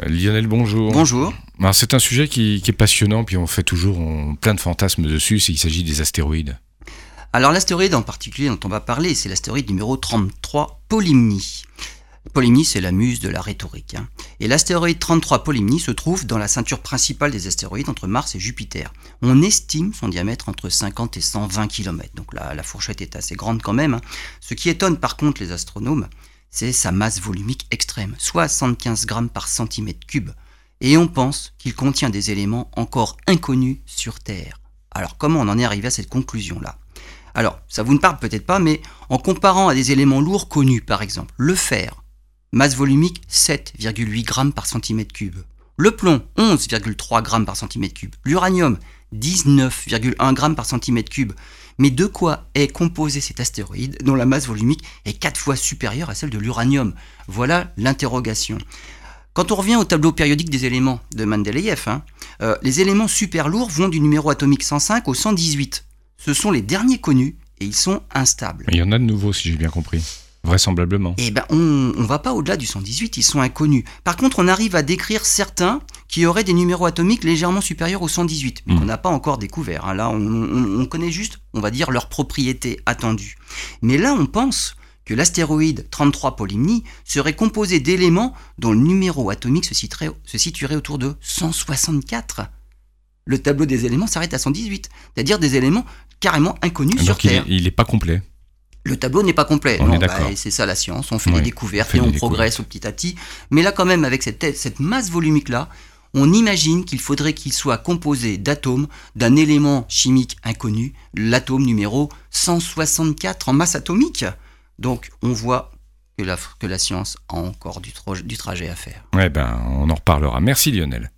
Euh, Lionel, bonjour. Bonjour. Alors, c'est un sujet qui, qui est passionnant, puis on fait toujours on- plein de fantasmes dessus, qu'il s'agit des astéroïdes. Alors l'astéroïde en particulier dont on va parler, c'est l'astéroïde numéro 33, Polymnie. Polymnie, c'est la muse de la rhétorique. hein. Et l'astéroïde 33 Polymnie se trouve dans la ceinture principale des astéroïdes entre Mars et Jupiter. On estime son diamètre entre 50 et 120 km. Donc la, la fourchette est assez grande quand même. hein. Ce qui étonne par contre les astronomes, c'est sa masse volumique extrême, 75 grammes par centimètre cube. Et on pense qu'il contient des éléments encore inconnus sur Terre. Alors comment on en est arrivé à cette conclusion-là? Alors, ça vous ne parle peut-être pas, mais en comparant à des éléments lourds connus, par exemple, le fer, masse volumique 7,8 grammes par centimètre cube. Le plomb, 11,3 grammes par centimètre cube. L'uranium, 19,1 grammes par centimètre cube. Mais de quoi est composé cet astéroïde dont la masse volumique est 4 fois supérieure à celle de l'uranium? Voilà l'interrogation. Quand on revient au tableau périodique des éléments de Mendeleïev, hein, euh, les éléments super lourds vont du numéro atomique 105 au 118. Ce sont les derniers connus et ils sont instables. Il y en a de nouveaux, si j'ai bien compris. Vraisemblablement. Eh ben, on ne va pas au-delà du 118, ils sont inconnus. Par contre, on arrive à décrire certains qui auraient des numéros atomiques légèrement supérieurs au 118, mais Mm. qu'on n'a pas encore découvert. hein. Là, on, on- on connaît juste, on va dire, leurs propriétés attendues. Mais là, on pense que l'astéroïde 33 Polymnie serait composé d'éléments dont le numéro atomique se situerait, se situerait autour de 164. Le tableau des éléments s'arrête à 118, c'est-à-dire des éléments carrément inconnus sur Donc il Terre. il est pas complet. Le tableau n'est pas complet. On Non, est bah, d'accord. c'est ça la science. On fait Ouais, des découvertes fait et on progresse au petit à petit. Mais là, quand même, avec cette, cette masse volumique-là, on imagine qu'il faudrait qu'il soit composé d'atomes d'un élément chimique inconnu, l'atome numéro 164 en masse atomique. Donc, on voit que la, science a encore du, du trajet à faire. Ouais, ben, on en reparlera. Merci Lionel.